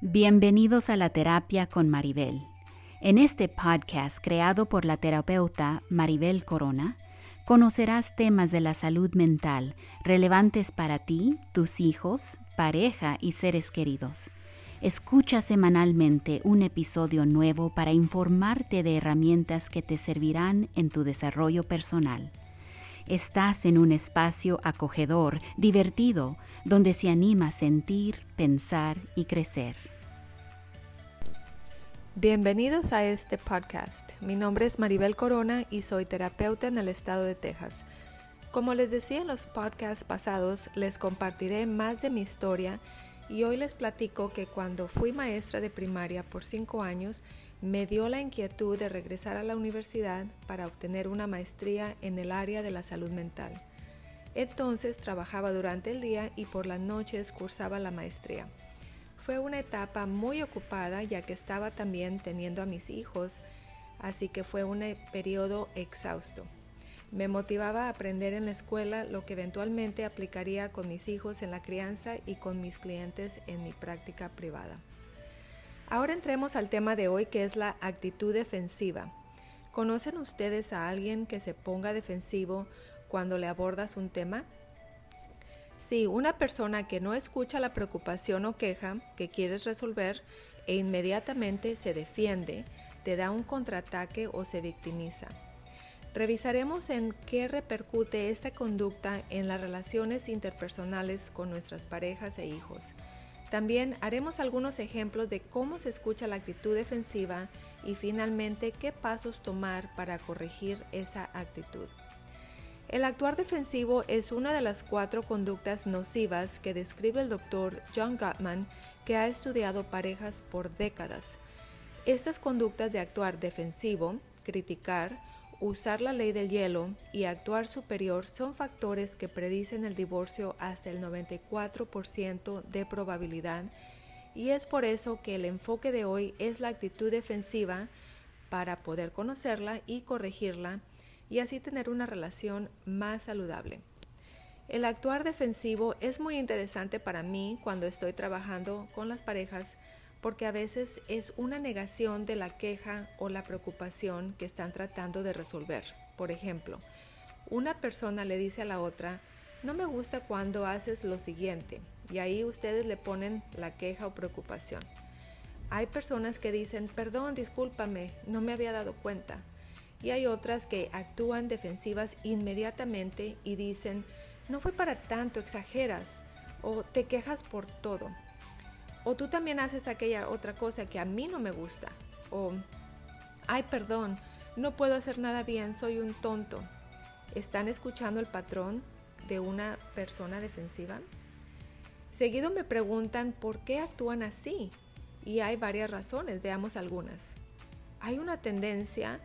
Bienvenidos a la terapia con Maribel. En este podcast creado por la terapeuta Maribel Corona, conocerás temas de la salud mental relevantes para ti, tus hijos, pareja y seres queridos. Escucha semanalmente un episodio nuevo para informarte de herramientas que te servirán en tu desarrollo personal. Estás en un espacio acogedor, divertido, donde se anima a sentir, pensar y crecer. Bienvenidos a este podcast. Mi nombre es Maribel Corona y soy terapeuta en el estado de Texas. Como les decía en los podcasts pasados, les compartiré más de mi historia y hoy les platico que cuando fui maestra de primaria por cinco años, me dio la inquietud de regresar a la universidad para obtener una maestría en el área de la salud mental. Entonces trabajaba durante el día y por las noches cursaba la maestría. Fue una etapa muy ocupada ya que estaba también teniendo a mis hijos, así que fue un periodo exhausto. Me motivaba a aprender en la escuela lo que eventualmente aplicaría con mis hijos en la crianza y con mis clientes en mi práctica privada. Ahora entremos al tema de hoy que es la actitud defensiva. ¿Conocen ustedes a alguien que se ponga defensivo cuando le abordas un tema? Si una persona que no escucha la preocupación o queja que quieres resolver e inmediatamente se defiende, te da un contraataque o se victimiza. Revisaremos en qué repercute esta conducta en las relaciones interpersonales con nuestras parejas e hijos. También haremos algunos ejemplos de cómo se escucha la actitud defensiva y finalmente qué pasos tomar para corregir esa actitud. El actuar defensivo es una de las cuatro conductas nocivas que describe el doctor John Gottman, que ha estudiado parejas por décadas. Estas conductas de actuar defensivo, criticar, usar la ley del hielo y actuar superior son factores que predicen el divorcio hasta el 94% de probabilidad y es por eso que el enfoque de hoy es la actitud defensiva para poder conocerla y corregirla y así tener una relación más saludable. El actuar defensivo es muy interesante para mí cuando estoy trabajando con las parejas porque a veces es una negación de la queja o la preocupación que están tratando de resolver. Por ejemplo, una persona le dice a la otra, no me gusta cuando haces lo siguiente, y ahí ustedes le ponen la queja o preocupación. Hay personas que dicen, perdón, discúlpame, no me había dado cuenta y hay otras que actúan defensivas inmediatamente y dicen, no fue para tanto, exageras o te quejas por todo. O tú también haces aquella otra cosa que a mí no me gusta. O, ay, perdón, no puedo hacer nada bien, soy un tonto. ¿Están escuchando el patrón de una persona defensiva? Seguido me preguntan por qué actúan así. Y hay varias razones, veamos algunas. Hay una tendencia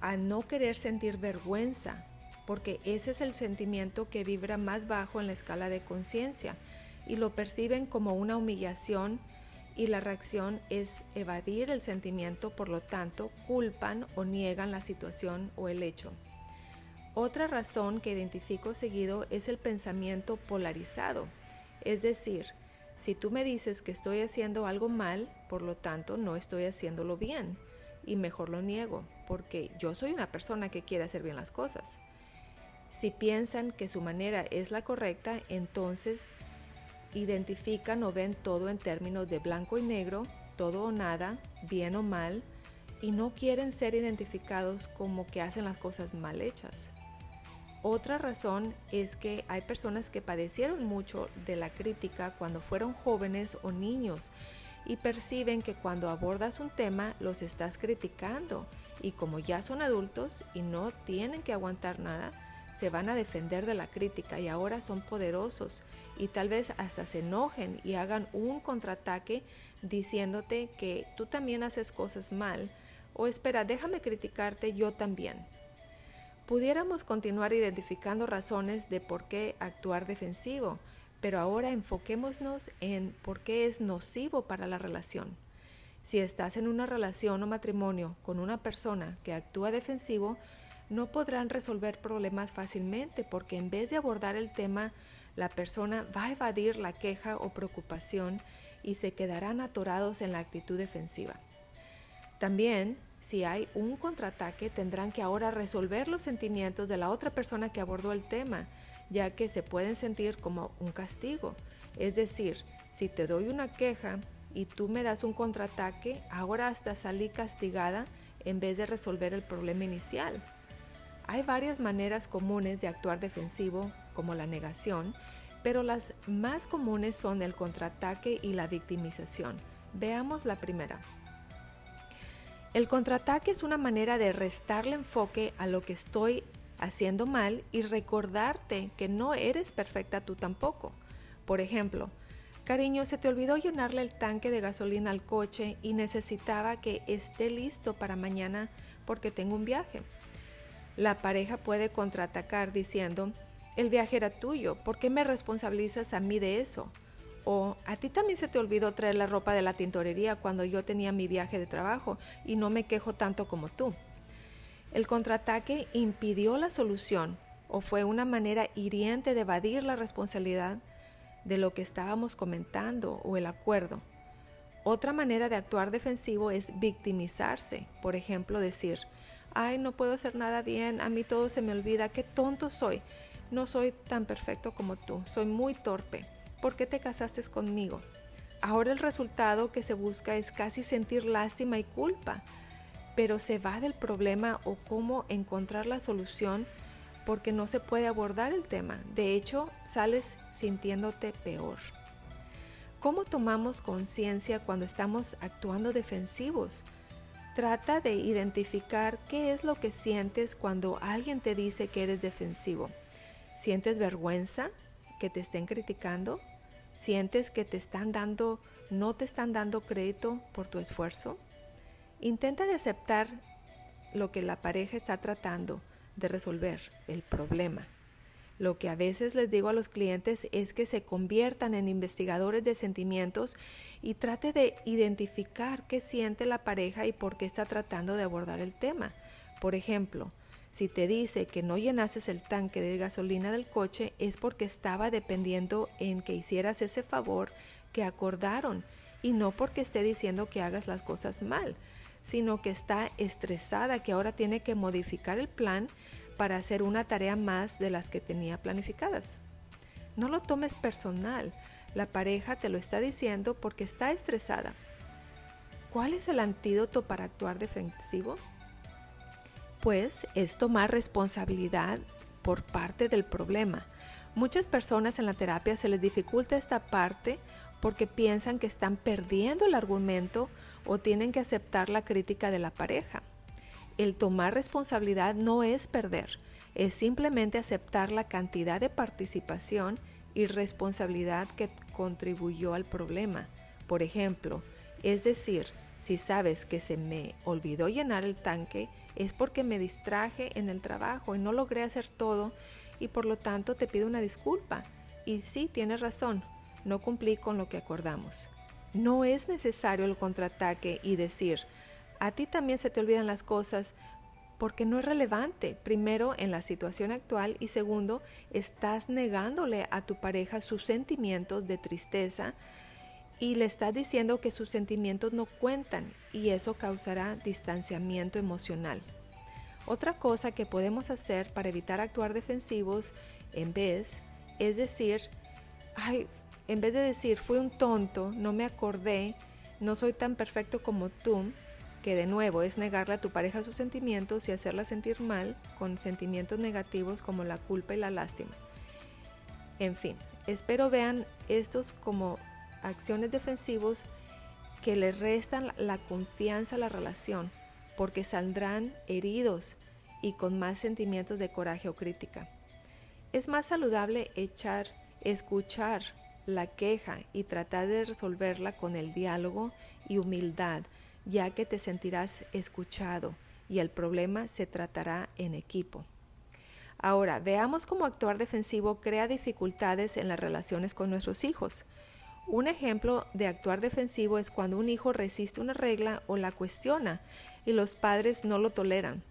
a no querer sentir vergüenza, porque ese es el sentimiento que vibra más bajo en la escala de conciencia y lo perciben como una humillación y la reacción es evadir el sentimiento, por lo tanto, culpan o niegan la situación o el hecho. Otra razón que identifico seguido es el pensamiento polarizado, es decir, si tú me dices que estoy haciendo algo mal, por lo tanto no estoy haciéndolo bien y mejor lo niego porque yo soy una persona que quiere hacer bien las cosas. Si piensan que su manera es la correcta, entonces identifican o ven todo en términos de blanco y negro, todo o nada, bien o mal, y no quieren ser identificados como que hacen las cosas mal hechas. Otra razón es que hay personas que padecieron mucho de la crítica cuando fueron jóvenes o niños y perciben que cuando abordas un tema los estás criticando y como ya son adultos y no tienen que aguantar nada, se van a defender de la crítica y ahora son poderosos y tal vez hasta se enojen y hagan un contraataque diciéndote que tú también haces cosas mal o espera, déjame criticarte yo también. Pudiéramos continuar identificando razones de por qué actuar defensivo, pero ahora enfoquémonos en por qué es nocivo para la relación. Si estás en una relación o matrimonio con una persona que actúa defensivo, no podrán resolver problemas fácilmente porque en vez de abordar el tema, la persona va a evadir la queja o preocupación y se quedarán atorados en la actitud defensiva. También, si hay un contraataque, tendrán que ahora resolver los sentimientos de la otra persona que abordó el tema, ya que se pueden sentir como un castigo. Es decir, si te doy una queja y tú me das un contraataque, ahora hasta salí castigada en vez de resolver el problema inicial. Hay varias maneras comunes de actuar defensivo, como la negación, pero las más comunes son el contraataque y la victimización. Veamos la primera. El contraataque es una manera de restarle enfoque a lo que estoy haciendo mal y recordarte que no eres perfecta tú tampoco. Por ejemplo, cariño, se te olvidó llenarle el tanque de gasolina al coche y necesitaba que esté listo para mañana porque tengo un viaje. La pareja puede contraatacar diciendo, el viaje era tuyo, ¿por qué me responsabilizas a mí de eso? O a ti también se te olvidó traer la ropa de la tintorería cuando yo tenía mi viaje de trabajo y no me quejo tanto como tú. El contraataque impidió la solución o fue una manera hiriente de evadir la responsabilidad de lo que estábamos comentando o el acuerdo. Otra manera de actuar defensivo es victimizarse, por ejemplo, decir, ay, no puedo hacer nada bien, a mí todo se me olvida, qué tonto soy, no soy tan perfecto como tú, soy muy torpe. ¿Por qué te casaste conmigo? Ahora el resultado que se busca es casi sentir lástima y culpa, pero se va del problema o cómo encontrar la solución porque no se puede abordar el tema. De hecho, sales sintiéndote peor. ¿Cómo tomamos conciencia cuando estamos actuando defensivos? Trata de identificar qué es lo que sientes cuando alguien te dice que eres defensivo. ¿Sientes vergüenza que te estén criticando? ¿Sientes que te están dando, no te están dando crédito por tu esfuerzo? Intenta de aceptar lo que la pareja está tratando de resolver, el problema. Lo que a veces les digo a los clientes es que se conviertan en investigadores de sentimientos y trate de identificar qué siente la pareja y por qué está tratando de abordar el tema. Por ejemplo, si te dice que no llenases el tanque de gasolina del coche es porque estaba dependiendo en que hicieras ese favor que acordaron y no porque esté diciendo que hagas las cosas mal, sino que está estresada que ahora tiene que modificar el plan para hacer una tarea más de las que tenía planificadas. No lo tomes personal, la pareja te lo está diciendo porque está estresada. ¿Cuál es el antídoto para actuar defensivo? Pues es tomar responsabilidad por parte del problema. Muchas personas en la terapia se les dificulta esta parte porque piensan que están perdiendo el argumento o tienen que aceptar la crítica de la pareja. El tomar responsabilidad no es perder, es simplemente aceptar la cantidad de participación y responsabilidad que contribuyó al problema. Por ejemplo, es decir, si sabes que se me olvidó llenar el tanque es porque me distraje en el trabajo y no logré hacer todo y por lo tanto te pido una disculpa. Y sí, tienes razón, no cumplí con lo que acordamos. No es necesario el contraataque y decir, a ti también se te olvidan las cosas porque no es relevante, primero en la situación actual y segundo, estás negándole a tu pareja sus sentimientos de tristeza y le estás diciendo que sus sentimientos no cuentan y eso causará distanciamiento emocional. Otra cosa que podemos hacer para evitar actuar defensivos en vez es decir, ay, en vez de decir fui un tonto, no me acordé, no soy tan perfecto como tú, que de nuevo es negarle a tu pareja sus sentimientos y hacerla sentir mal con sentimientos negativos como la culpa y la lástima. En fin, espero vean estos como acciones defensivos que le restan la confianza a la relación, porque saldrán heridos y con más sentimientos de coraje o crítica. Es más saludable echar, escuchar la queja y tratar de resolverla con el diálogo y humildad, ya que te sentirás escuchado y el problema se tratará en equipo. Ahora, veamos cómo actuar defensivo crea dificultades en las relaciones con nuestros hijos. Un ejemplo de actuar defensivo es cuando un hijo resiste una regla o la cuestiona y los padres no lo toleran.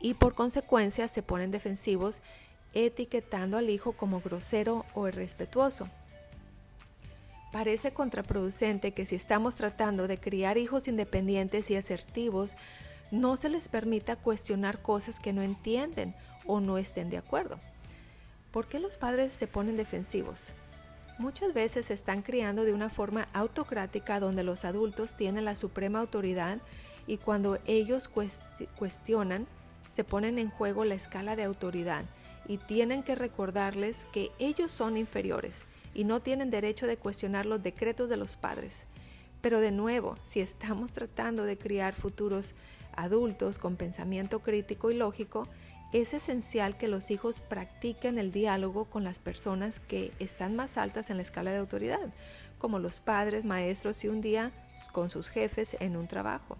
Y por consecuencia se ponen defensivos etiquetando al hijo como grosero o irrespetuoso. Parece contraproducente que si estamos tratando de criar hijos independientes y asertivos, no se les permita cuestionar cosas que no entienden o no estén de acuerdo. ¿Por qué los padres se ponen defensivos? Muchas veces se están criando de una forma autocrática donde los adultos tienen la suprema autoridad y cuando ellos cuestionan, se ponen en juego la escala de autoridad y tienen que recordarles que ellos son inferiores y no tienen derecho de cuestionar los decretos de los padres. Pero de nuevo, si estamos tratando de criar futuros adultos con pensamiento crítico y lógico, es esencial que los hijos practiquen el diálogo con las personas que están más altas en la escala de autoridad, como los padres, maestros y un día con sus jefes en un trabajo.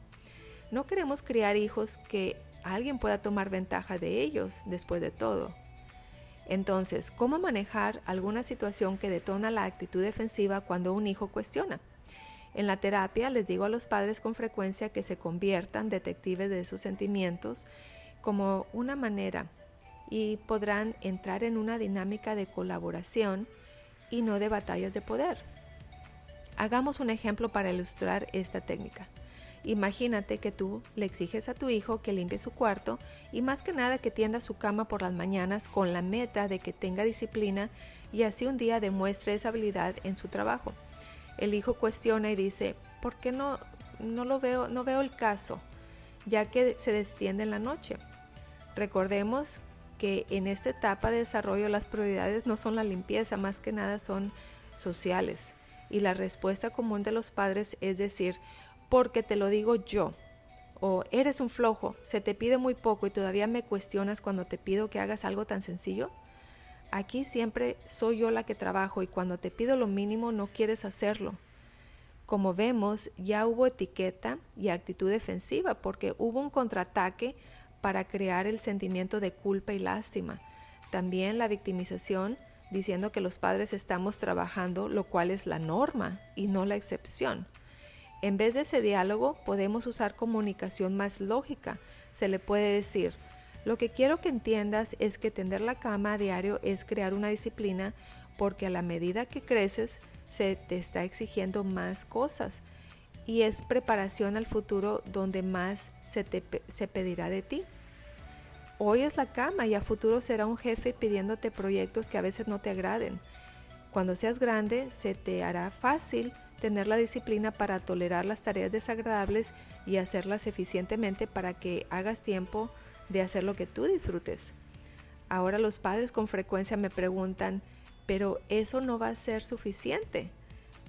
No queremos criar hijos que alguien pueda tomar ventaja de ellos después de todo. Entonces, ¿cómo manejar alguna situación que detona la actitud defensiva cuando un hijo cuestiona? En la terapia les digo a los padres con frecuencia que se conviertan detectives de sus sentimientos como una manera y podrán entrar en una dinámica de colaboración y no de batallas de poder. Hagamos un ejemplo para ilustrar esta técnica. Imagínate que tú le exiges a tu hijo que limpie su cuarto y más que nada que tienda su cama por las mañanas con la meta de que tenga disciplina y así un día demuestre esa habilidad en su trabajo. El hijo cuestiona y dice, ¿por qué no, no lo veo, no veo el caso? ya que se destiende en la noche. Recordemos que en esta etapa de desarrollo las prioridades no son la limpieza, más que nada son sociales. Y la respuesta común de los padres es decir, porque te lo digo yo. O eres un flojo, se te pide muy poco y todavía me cuestionas cuando te pido que hagas algo tan sencillo. Aquí siempre soy yo la que trabajo y cuando te pido lo mínimo no quieres hacerlo. Como vemos, ya hubo etiqueta y actitud defensiva porque hubo un contraataque para crear el sentimiento de culpa y lástima. También la victimización diciendo que los padres estamos trabajando, lo cual es la norma y no la excepción. En vez de ese diálogo, podemos usar comunicación más lógica. Se le puede decir, lo que quiero que entiendas es que tender la cama a diario es crear una disciplina porque a la medida que creces se te está exigiendo más cosas y es preparación al futuro donde más se te se pedirá de ti. Hoy es la cama y a futuro será un jefe pidiéndote proyectos que a veces no te agraden. Cuando seas grande se te hará fácil tener la disciplina para tolerar las tareas desagradables y hacerlas eficientemente para que hagas tiempo de hacer lo que tú disfrutes. Ahora los padres con frecuencia me preguntan, pero eso no va a ser suficiente,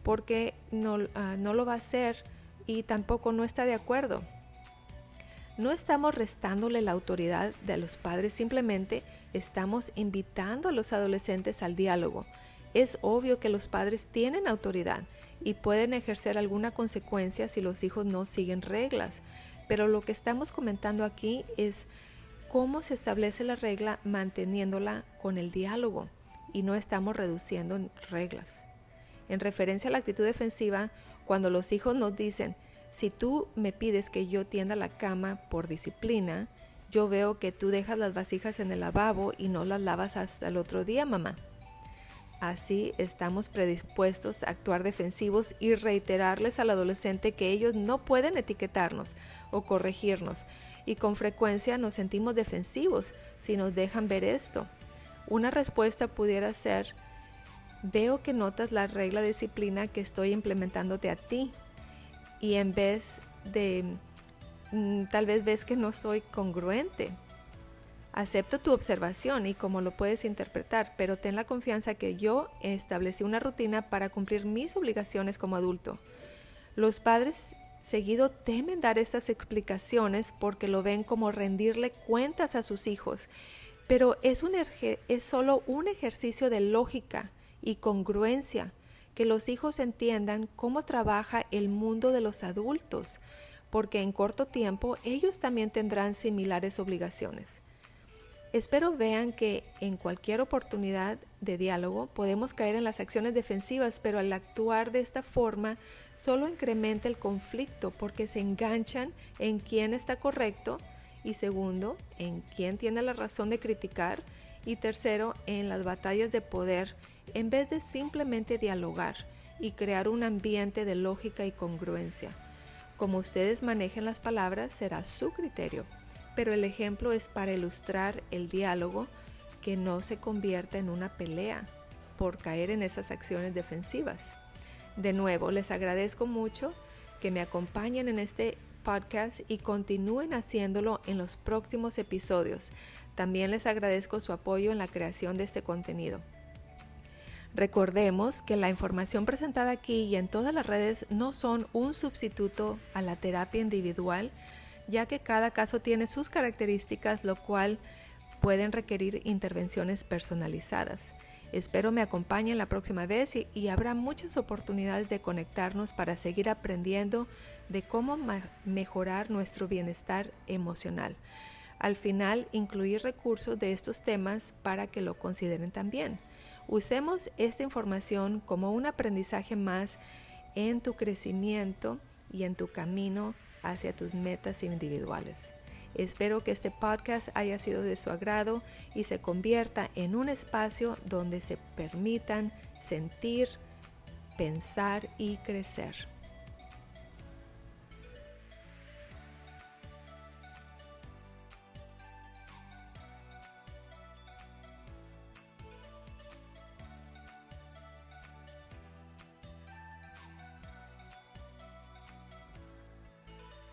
porque no, ah, no lo va a ser y tampoco no está de acuerdo. No estamos restándole la autoridad de los padres, simplemente estamos invitando a los adolescentes al diálogo. Es obvio que los padres tienen autoridad y pueden ejercer alguna consecuencia si los hijos no siguen reglas. Pero lo que estamos comentando aquí es cómo se establece la regla manteniéndola con el diálogo y no estamos reduciendo reglas. En referencia a la actitud defensiva, cuando los hijos nos dicen, si tú me pides que yo tienda la cama por disciplina, yo veo que tú dejas las vasijas en el lavabo y no las lavas hasta el otro día, mamá. Así estamos predispuestos a actuar defensivos y reiterarles al adolescente que ellos no pueden etiquetarnos o corregirnos y con frecuencia nos sentimos defensivos si nos dejan ver esto. Una respuesta pudiera ser, veo que notas la regla disciplina que estoy implementándote a ti y en vez de, mm, tal vez ves que no soy congruente Acepto tu observación y cómo lo puedes interpretar, pero ten la confianza que yo establecí una rutina para cumplir mis obligaciones como adulto. Los padres seguido temen dar estas explicaciones porque lo ven como rendirle cuentas a sus hijos, pero es, un es solo un ejercicio de lógica y congruencia que los hijos entiendan cómo trabaja el mundo de los adultos, porque en corto tiempo ellos también tendrán similares obligaciones. Espero vean que en cualquier oportunidad de diálogo podemos caer en las acciones defensivas, pero al actuar de esta forma solo incrementa el conflicto porque se enganchan en quién está correcto y segundo, en quién tiene la razón de criticar y tercero, en las batallas de poder en vez de simplemente dialogar y crear un ambiente de lógica y congruencia. Como ustedes manejen las palabras será su criterio, pero el ejemplo es para ilustrar el diálogo que no se convierta en una pelea por caer en esas acciones defensivas. De nuevo, les agradezco mucho que me acompañen en este podcast y continúen haciéndolo en los próximos episodios. También les agradezco su apoyo en la creación de este contenido. Recordemos que la información presentada aquí y en todas las redes no son un sustituto a la terapia individual, ya que cada caso tiene sus características, lo cual pueden requerir intervenciones personalizadas. Espero me acompañen la próxima vez y, habrá muchas oportunidades de conectarnos para seguir aprendiendo de cómo mejorar nuestro bienestar emocional. Al final, incluir recursos de estos temas para que lo consideren también. Usemos esta información como un aprendizaje más en tu crecimiento y en tu camino hacia tus metas individuales. Espero que este podcast haya sido de su agrado y se convierta en un espacio donde se permitan sentir, pensar y crecer.